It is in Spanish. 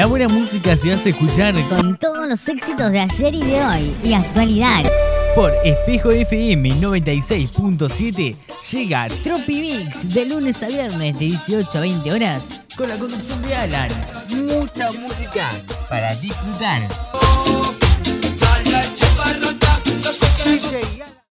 La buena música se hace escuchar Con todos los éxitos de ayer y de hoy y actualidad. por Espejo FM 96.7. Llega Tropi Mix de lunes a viernes de 18 a 20 horas con la conducción de Alan. Mucha música para disfrutar.